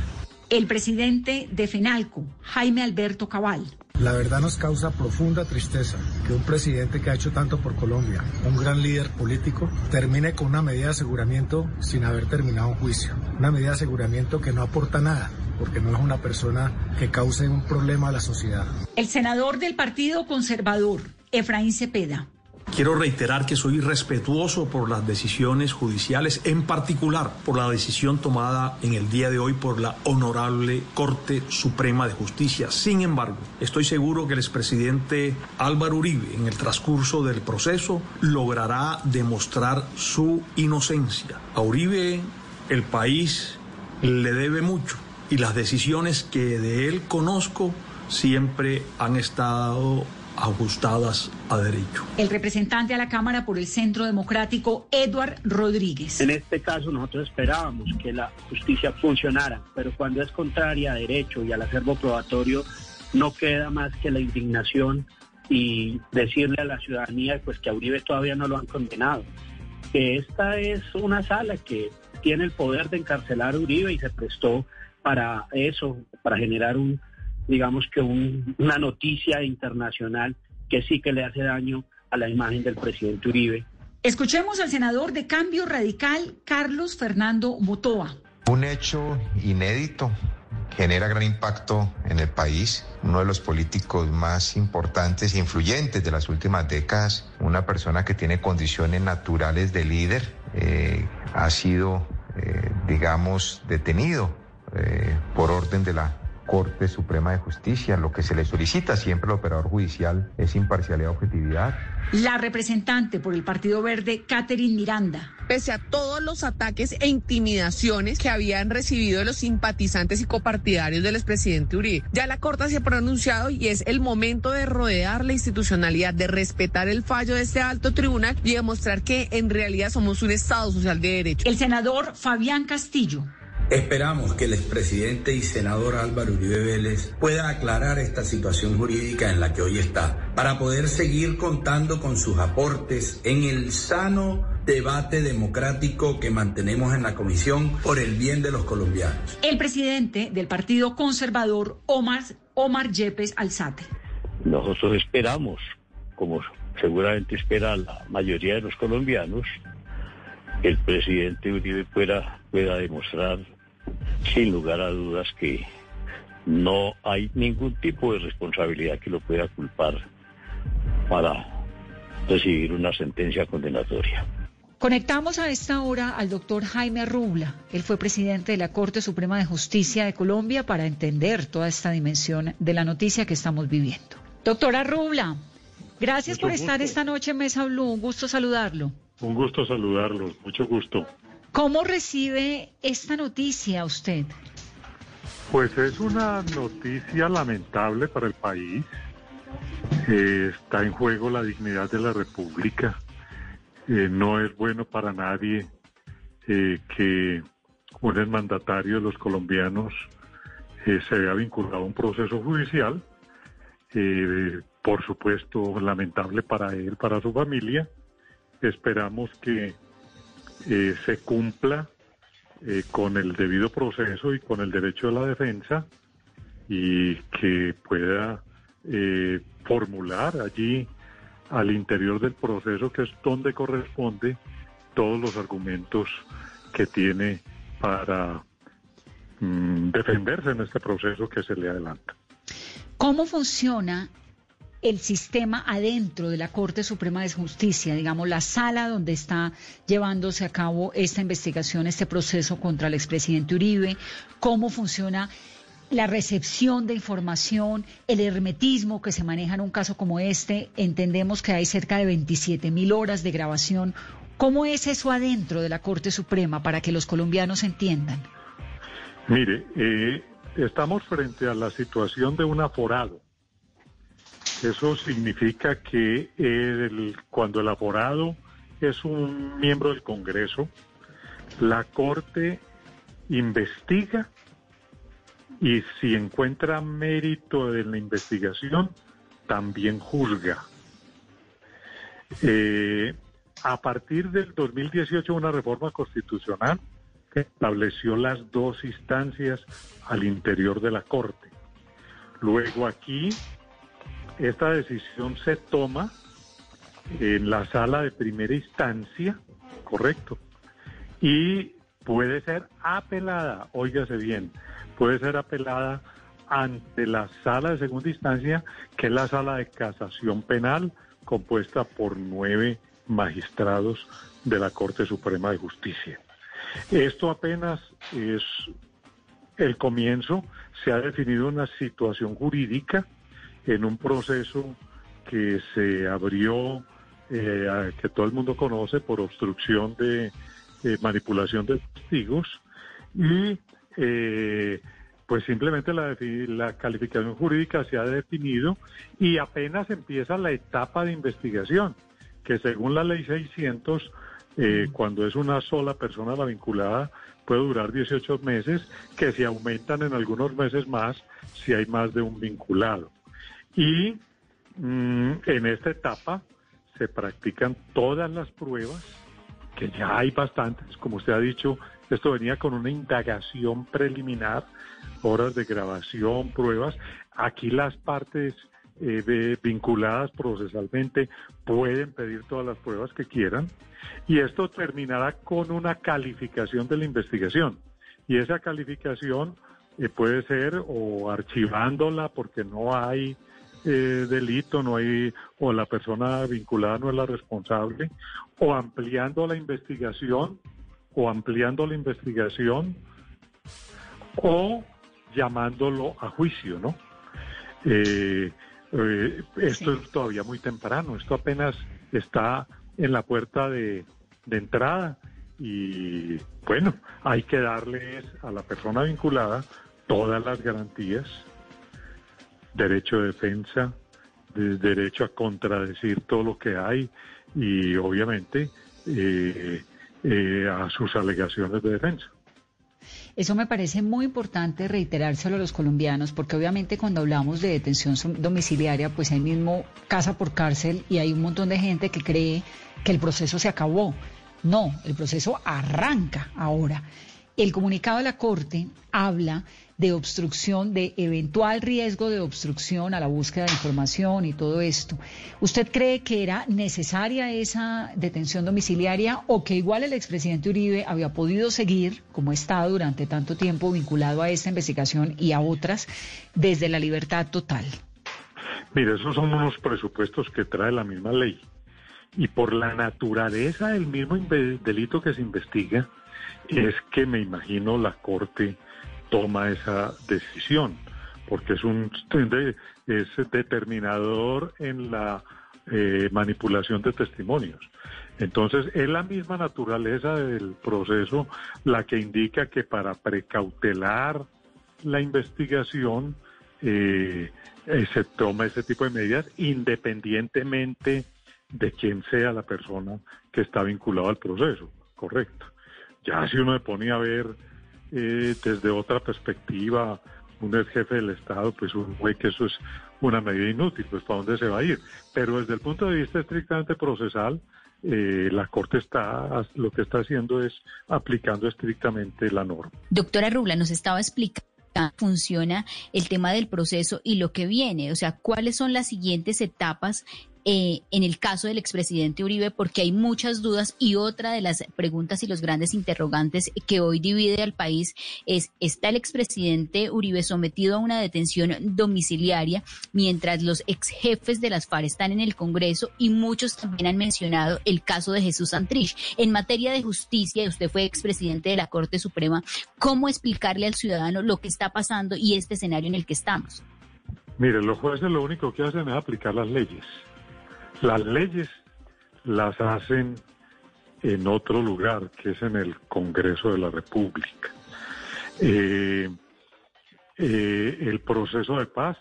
El presidente de FENALCO, Jaime Alberto Cabal. La verdad nos causa profunda tristeza que un presidente que ha hecho tanto por Colombia, un gran líder político, termine con una medida de aseguramiento sin haber terminado un juicio. Una medida de aseguramiento que no aporta nada, porque no es una persona que cause un problema a la sociedad. El senador del Partido Conservador, Efraín Cepeda. Quiero reiterar que soy respetuoso por las decisiones judiciales, en particular por la decisión tomada en el día de hoy por la Honorable Corte Suprema de Justicia. Sin embargo, estoy seguro que el expresidente Álvaro Uribe, en el transcurso del proceso, logrará demostrar su inocencia. A Uribe, el país le debe mucho y las decisiones que de él conozco siempre han estado ajustadas a derecho. El representante a la Cámara por el Centro Democrático, Eduard Rodríguez. En este caso nosotros esperábamos que la justicia funcionara, pero cuando es contraria a derecho y al acervo probatorio, no queda más que la indignación y decirle a la ciudadanía pues que a Uribe todavía no lo han condenado. Que esta es una sala que tiene el poder de encarcelar a Uribe y se prestó para eso, para generar un digamos que un, una noticia internacional que sí que le hace daño a la imagen del presidente Uribe. Escuchemos al senador de Cambio Radical, Carlos Fernando Motoa. Un hecho inédito genera gran impacto en el país, uno de los políticos más importantes e influyentes de las últimas décadas, una persona que tiene condiciones naturales de líder, eh, ha sido, eh, digamos, detenido eh, por orden de la Corte Suprema de Justicia. Lo que se le solicita siempre al operador judicial es imparcialidad y objetividad. La representante por el Partido Verde, Catherine Miranda. Pese a todos los ataques e intimidaciones que habían recibido los simpatizantes y copartidarios del expresidente Uribe, ya la Corte se ha pronunciado y es el momento de rodear la institucionalidad, de respetar el fallo de este alto tribunal y demostrar que en realidad somos un Estado social de derecho. El senador Fabián Castillo. Esperamos que el expresidente y senador Álvaro Uribe Vélez pueda aclarar esta situación jurídica en la que hoy está, para poder seguir contando con sus aportes en el sano debate democrático que mantenemos en la comisión por el bien de los colombianos. El presidente del Partido Conservador, Omar, Omar Yepes Alzate. Nosotros esperamos, como seguramente espera la mayoría de los colombianos, que el presidente Uribe pueda, pueda demostrar sin lugar a dudas que no hay ningún tipo de responsabilidad que lo pueda culpar para recibir una sentencia condenatoria. Conectamos a esta hora al doctor Jaime Rubla. Él fue presidente de la Corte Suprema de Justicia de Colombia para entender toda esta dimensión de la noticia que estamos viviendo. Doctora Rubla, gracias por estar esta noche en Mesa Blue. Un gusto saludarlo. Un gusto saludarlos, mucho gusto. ¿Cómo recibe esta noticia usted? Pues es una noticia lamentable para el país. Eh, está en juego la dignidad de la República. Eh, no es bueno para nadie eh, que un mandatario de los colombianos se vea vinculado a un proceso judicial. por supuesto, lamentable para él, para su familia. Esperamos que se cumpla con el debido proceso y con el derecho de la defensa y que pueda formular allí al interior del proceso, que es donde corresponde todos los argumentos que tiene para mm, defenderse en este proceso que se le adelanta. ¿Cómo funciona el sistema adentro de la Corte Suprema de Justicia, digamos, la sala donde está llevándose a cabo esta investigación, este proceso contra el expresidente Uribe? ¿Cómo funciona la recepción de información, el hermetismo que se maneja en un caso como este. Entendemos que hay cerca de 27 mil horas de grabación. ¿Cómo es eso adentro de la Corte Suprema para que los colombianos entiendan? Mire, eh, estamos frente a la situación de un aforado. Eso significa que cuando el aforado es un miembro del Congreso, la Corte investiga y si encuentra mérito en la investigación, también juzga. Eh, a partir del 2018 una reforma constitucional estableció las dos instancias al interior de la Corte. Luego aquí esta decisión se toma en la sala de primera instancia, correcto, y puede ser apelada, óigase bien, puede ser apelada ante la sala de segunda instancia, que es la sala de casación penal, compuesta por nueve magistrados de la Corte Suprema de Justicia. Esto apenas es el comienzo, se ha definido una situación jurídica en un proceso que se abrió, eh, que todo el mundo conoce por obstrucción de manipulación de testigos y eh, pues simplemente la, la, calificación jurídica se ha definido y apenas empieza la etapa de investigación, que según la ley 600, eh, cuando es una sola persona la vinculada, puede durar 18 meses, que se aumentan en algunos meses más si hay más de un vinculado. Y mm, en esta etapa se practican todas las pruebas, que ya hay bastantes, como usted ha dicho, esto venía con una indagación preliminar, horas de grabación, pruebas. Aquí las partes eh, vinculadas procesalmente pueden pedir todas las pruebas que quieran y esto terminará con una calificación de la investigación. Y esa calificación eh, puede ser o archivándola porque no hay eh, delito, no hay, o la persona vinculada no es la responsable, o ampliando la investigación o ampliando la investigación o llamándolo a juicio, ¿no? Eh, eh, esto es todavía muy temprano, esto apenas está en la puerta de, de entrada y bueno, hay que darles a la persona vinculada todas las garantías, derecho de defensa, derecho a contradecir todo lo que hay y obviamente eh, eh, a sus alegaciones de defensa. Eso me parece muy importante reiterárselo a los colombianos, porque obviamente cuando hablamos de detención domiciliaria, pues hay mismo casa por cárcel y hay un montón de gente que cree que el proceso se acabó. No, el proceso arranca ahora. El comunicado de la Corte habla de obstrucción, de eventual riesgo de obstrucción a la búsqueda de información y todo esto. ¿Usted cree que era necesaria esa detención domiciliaria o que igual el expresidente Uribe había podido seguir, como estado durante tanto tiempo vinculado a esta investigación y a otras, desde la libertad total? Mire, esos son unos presupuestos que trae la misma ley. Y por la naturaleza del mismo delito que se investiga, es que me imagino la Corte toma esa decisión, porque es un es determinador en la eh, manipulación de testimonios. Entonces, es la misma naturaleza del proceso la que indica que para precautelar la investigación eh, eh, se toma ese tipo de medidas independientemente de quien sea la persona que está vinculada al proceso, correcto. Ya si uno se ponía a ver eh, desde otra perspectiva, un ex jefe del Estado, pues un güey que eso es una medida inútil, pues para dónde se va a ir. Pero desde el punto de vista estrictamente procesal, eh, la Corte está, lo que está haciendo es aplicando estrictamente la norma. Doctora Rubla, nos estaba explicando funciona el tema del proceso y lo que viene, o sea, cuáles son las siguientes etapas eh, en el caso del expresidente Uribe, porque hay muchas dudas y otra de las preguntas y los grandes interrogantes que hoy divide al país es, ¿está el expresidente Uribe sometido a una detención domiciliaria mientras los ex jefes de las FARC están en el Congreso y muchos también han mencionado el caso de Jesús Santrich? En materia de justicia, usted fue expresidente de la Corte Suprema, ¿cómo explicarle al ciudadano lo que está pasando y este escenario en el que estamos? Mire, los jueces lo único que hacen es aplicar las leyes. Las leyes las hacen en otro lugar, que es en el Congreso de la República. Eh, eh, el proceso de paz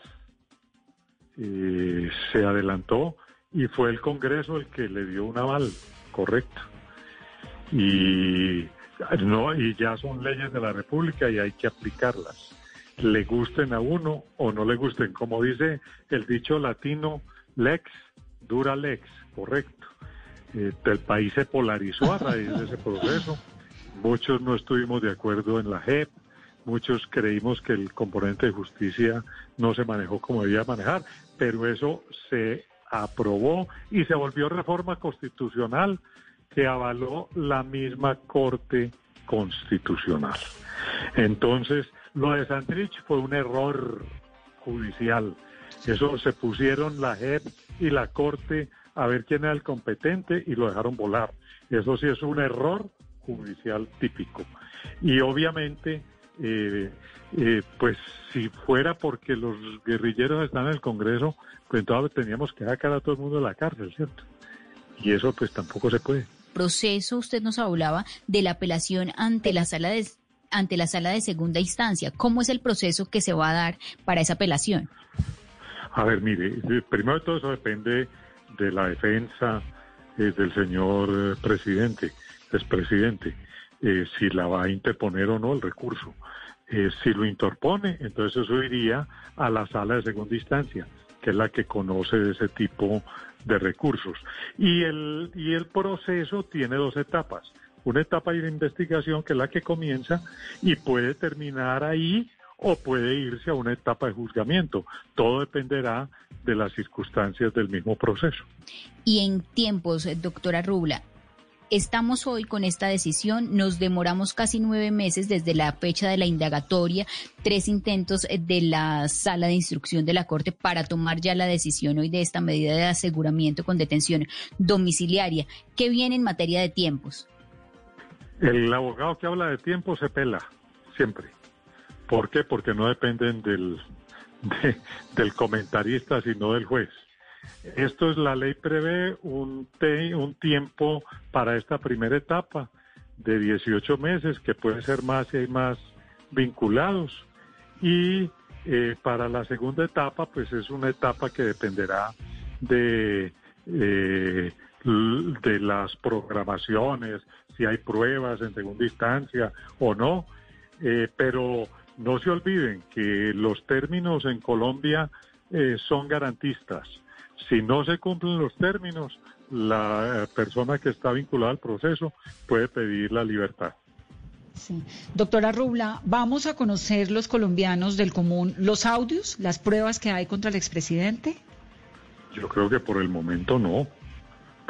eh, se adelantó y fue el Congreso el que le dio un aval, correcto. Y, no, y ya son leyes de la República y hay que aplicarlas. Le gusten a uno o no le gusten. Como dice el dicho latino, lex dura lex, correcto. Eh, el país se polarizó a raíz de ese proceso. Muchos no estuvimos de acuerdo en la JEP, muchos creímos que el componente de justicia no se manejó como debía manejar, pero eso se aprobó y se volvió reforma constitucional que avaló la misma Corte Constitucional. Entonces, lo de Santrich fue un error judicial. Eso se pusieron la JEP y la Corte a ver quién era el competente y lo dejaron volar. Eso sí es un error judicial típico. Y obviamente, eh, eh, pues si fuera porque los guerrilleros están en el Congreso, pues entonces teníamos que sacar a todo el mundo de la cárcel, ¿cierto? Y eso pues tampoco se puede. Proceso, usted nos hablaba de la apelación ante la sala de ante la sala de segunda instancia. ¿Cómo es el proceso que se va a dar para esa apelación? A ver, mire, primero de todo eso depende de la defensa eh, del señor eh, presidente, expresidente, eh, si la va a interponer o no el recurso. si lo interpone, entonces eso iría a la sala de segunda instancia, que es la que conoce ese tipo de recursos. Y el, y el proceso tiene dos etapas. Una etapa de investigación que es la que comienza y puede terminar ahí o puede irse a una etapa de juzgamiento. Todo dependerá de las circunstancias del mismo proceso. Y en tiempos, eh, doctora Rubla, estamos hoy con esta decisión, nos demoramos casi nueve meses desde la fecha de la indagatoria, tres intentos eh, de la sala de instrucción de la Corte para tomar ya la decisión hoy de esta medida de aseguramiento con detención domiciliaria. ¿Qué viene en materia de tiempos? El abogado que habla de tiempo se pela, siempre. ¿Por qué? Porque no dependen del, del comentarista, sino del juez. Esto es, la ley prevé un, un tiempo para esta primera etapa de 18 meses, que puede ser más si hay más vinculados. Y eh, para la segunda etapa, pues es una etapa que dependerá de, eh, de las programaciones, si hay pruebas en segunda instancia o no. Eh, pero no se olviden que los términos en Colombia eh, son garantistas. Si no se cumplen los términos, la eh, persona que está vinculada al proceso puede pedir la libertad. Sí. Doctora Rubla, ¿vamos a conocer los colombianos del común los audios, las pruebas que hay contra el expresidente? Yo creo que por el momento no.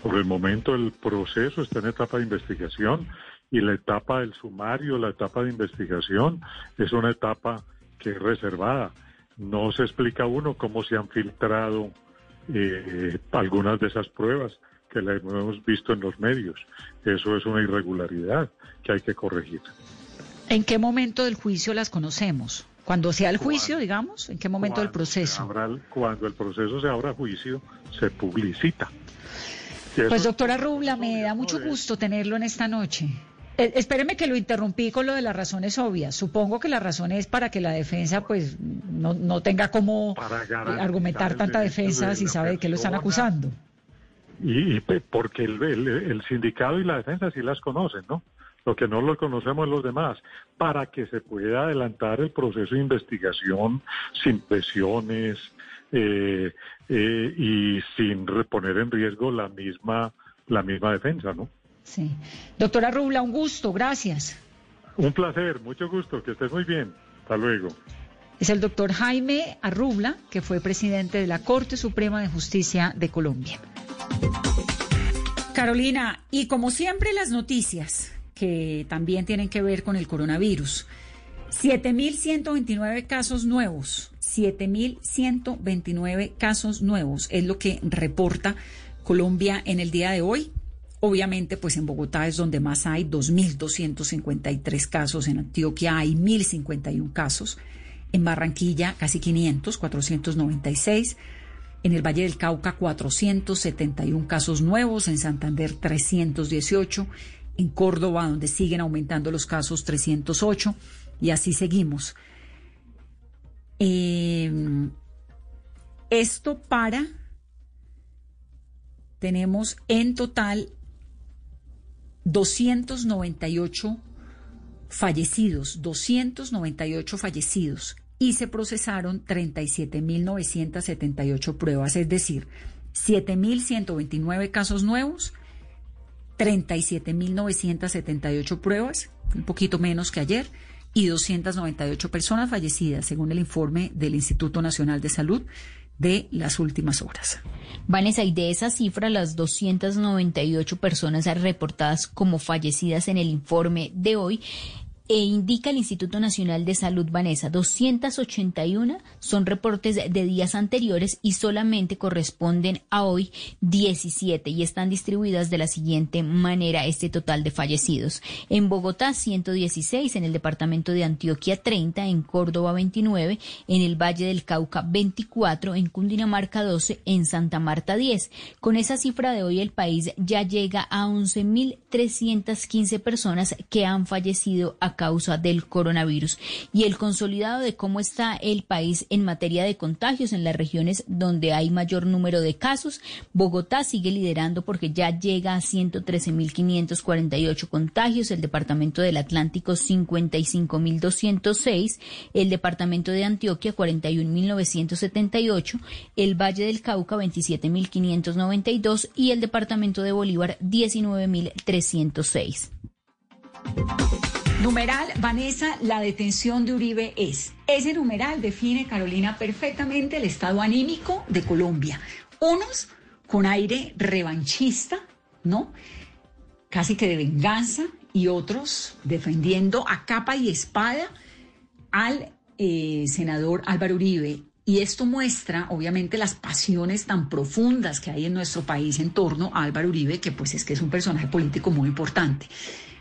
Por el momento el proceso está en etapa de investigación y la etapa del sumario, la etapa de investigación, es una etapa que es reservada. No se explica uno cómo se han filtrado eh, algunas de esas pruebas que las hemos visto en los medios. Eso es una irregularidad que hay que corregir. ¿En qué momento del juicio las conocemos? Cuando sea el juicio, digamos, ¿en qué momento del proceso? cuando el proceso se abra juicio, se publicita. Pues doctora Rubla, me da mucho gusto tenerlo en esta noche. Eh, espéreme que lo interrumpí con lo de las razones obvias. Supongo que la razón es para que la defensa pues no, no tenga como argumentar tanta defensa si sabe de qué lo están acusando. y, porque el, el, sindicato y la defensa sí las conocen, ¿no? Lo que no lo conocemos los demás, para que se pueda adelantar el proceso de investigación sin presiones eh, eh, y sin poner en riesgo la misma, la misma defensa, ¿no? Sí. Doctora Rubla, un gusto, gracias. Un placer, mucho gusto, que estés muy bien. Hasta luego. Es el doctor Jaime Arrubla, que fue presidente de la Corte Suprema de Justicia de Colombia. Carolina, y como siempre las noticias que también tienen que ver con el coronavirus. 7.129 casos nuevos, 7.129 casos nuevos es lo que reporta Colombia en el día de hoy. Obviamente, pues en Bogotá es donde más hay, 2.253 casos, en Antioquia hay 1.051 casos, en Barranquilla casi 500, 496, en el Valle del Cauca 471 casos nuevos, en Santander 318, en Córdoba donde siguen aumentando los casos 308 y así seguimos. Em, esto para, tenemos en total 298 fallecidos, 298 fallecidos y se procesaron 37.978 pruebas, es decir, 7.129 casos nuevos, 37.978 pruebas, un poquito menos que ayer, y 298 personas fallecidas, según el informe del Instituto Nacional de Salud de las últimas horas. Vanessa, y de esa cifra, las 298 personas reportadas como fallecidas en el informe de hoy, e indica el Instituto Nacional de Salud Vanessa, 281 son reportes de días anteriores y solamente corresponden a hoy 17 y están distribuidas de la siguiente manera este total de fallecidos. En Bogotá 116, en el departamento de Antioquia 30, en Córdoba 29, en el Valle del Cauca 24, en Cundinamarca 12, en Santa Marta 10. Con esa cifra de hoy el país ya llega a 11.315 personas que han fallecido a causa del coronavirus. Y el consolidado de cómo está el país en materia de contagios en las regiones donde hay mayor número de casos. Bogotá sigue liderando porque ya llega a 113.548 contagios, el departamento del Atlántico 55.206, el departamento de Antioquia 41.978, el Valle del Cauca 27.592 y el departamento de Bolívar 19.306. Numeral, Vanessa, la detención de Uribe es. Ese numeral define, Carolina, perfectamente el estado anímico de Colombia. Unos con aire revanchista, ¿no? Casi que de venganza, y otros defendiendo a capa y espada al eh, senador Álvaro Uribe. Y esto muestra, obviamente, las pasiones tan profundas que hay en nuestro país en torno a Álvaro Uribe, que pues es que es un personaje político muy importante.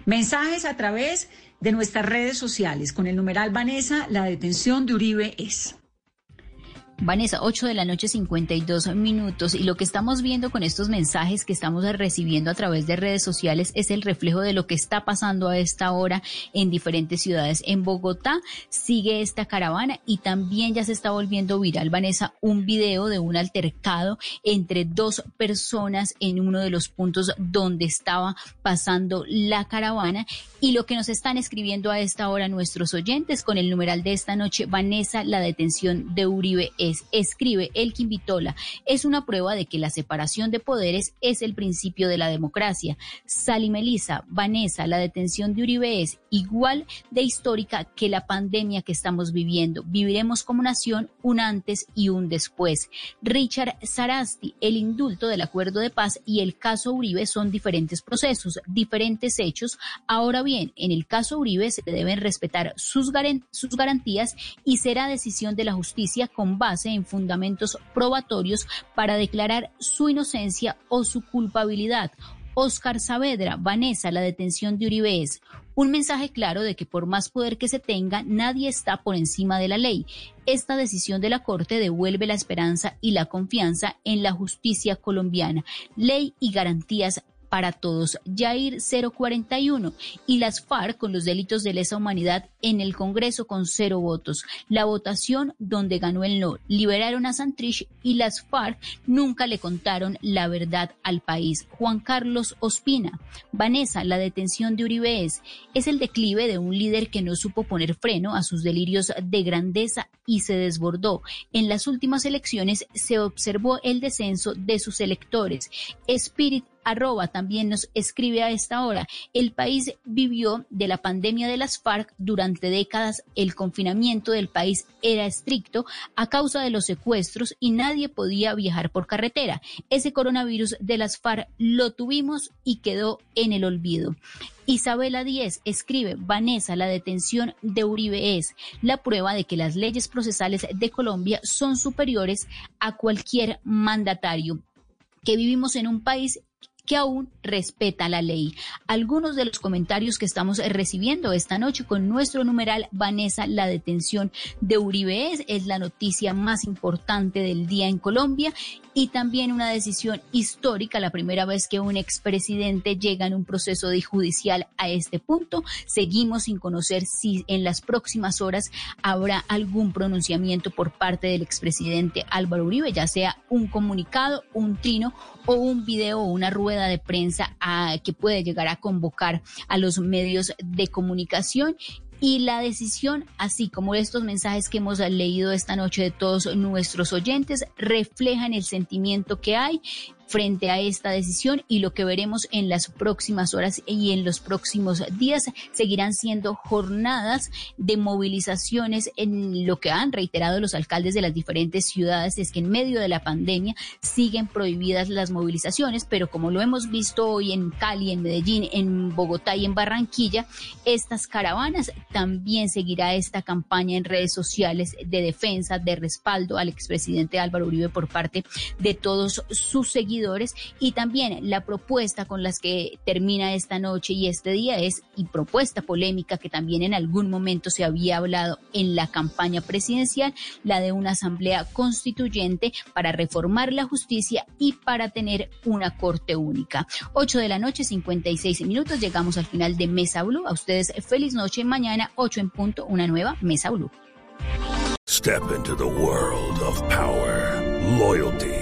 Mensajes a través de nuestras redes sociales con el numeral Vanessa, la detención de Uribe es. Vanessa, 8 de la noche, 52 minutos. Y lo que estamos viendo con estos mensajes que estamos recibiendo a través de redes sociales es el reflejo de lo que está pasando a esta hora en diferentes ciudades. En Bogotá sigue esta caravana y también ya se está volviendo viral, Vanessa, un video de un altercado entre dos personas en uno de los puntos donde estaba pasando la caravana. Y lo que nos están escribiendo a esta hora nuestros oyentes con el numeral de esta noche, Vanessa, la detención de Uribe es, escribe Elkin Vitola, es una prueba de que la separación de poderes es el principio de la democracia. Sally Melissa, Vanessa, la detención de Uribe es igual de histórica que la pandemia que estamos viviendo. Viviremos como nación un antes y un después. Richard Sarasti, el indulto del acuerdo de paz y el caso Uribe son diferentes procesos, diferentes hechos. Ahora bien, en el caso Uribe se deben respetar sus, sus garantías y será decisión de la justicia con base en fundamentos probatorios para declarar su inocencia o su culpabilidad. Oscar Saavedra, Vanessa, la detención de Uribe es un mensaje claro de que por más poder que se tenga, nadie está por encima de la ley. Esta decisión de la Corte devuelve la esperanza y la confianza en la justicia colombiana. Ley y garantías para todos, Jair 041, y las FARC con los delitos de lesa humanidad en el Congreso con cero votos. La votación donde ganó el no. Liberaron a Santrich y las FARC nunca le contaron la verdad al país. Juan Carlos Ospina. Vanessa, la detención de Uribe es, es el declive de un líder que no supo poner freno a sus delirios de grandeza y se desbordó. En las últimas elecciones se observó el descenso de sus electores. Spirit arroba también nos escribe a esta hora. El país vivió de la pandemia de las FARC durante décadas. El confinamiento del país era estricto a causa de los secuestros y nadie podía viajar por carretera. Ese coronavirus de las FARC lo tuvimos y quedó en el olvido. Isabela Díez escribe, Vanessa, la detención de Uribe es la prueba de que las leyes procesales de Colombia son superiores a cualquier mandatario que vivimos en un país que aún respeta la ley. Algunos de los comentarios que estamos recibiendo esta noche con nuestro numeral Vanessa, la detención de Uribe es, es la noticia más importante del día en Colombia y también una decisión histórica, la primera vez que un expresidente llega en un proceso de judicial a este punto. Seguimos sin conocer si en las próximas horas habrá algún pronunciamiento por parte del expresidente Álvaro Uribe, ya sea un comunicado, un trino o un video o una rueda de prensa a, que puede llegar a convocar a los medios de comunicación. Y la decisión, así como estos mensajes que hemos leído esta noche de todos nuestros oyentes, reflejan el sentimiento que hay frente a esta decisión y lo que veremos en las próximas horas y en los próximos días. Seguirán siendo jornadas de movilizaciones en lo que han reiterado los alcaldes de las diferentes ciudades. Es que en medio de la pandemia siguen prohibidas las movilizaciones, pero como lo hemos visto hoy en Cali, en Medellín, en Bogotá y en Barranquilla, estas caravanas también seguirá esta campaña en redes sociales de defensa, de respaldo al expresidente Álvaro Uribe por parte de todos sus seguidores y también la propuesta con las que termina esta noche y este día es, y propuesta polémica que también en algún momento se había hablado en la campaña presidencial, la de una asamblea constituyente para reformar la justicia y para tener una corte única. 8 de la noche, 56 minutos, llegamos al final de Mesa Blue. A ustedes feliz noche, mañana 8 en punto, una nueva Mesa Blue. Step into the world of power, loyalty.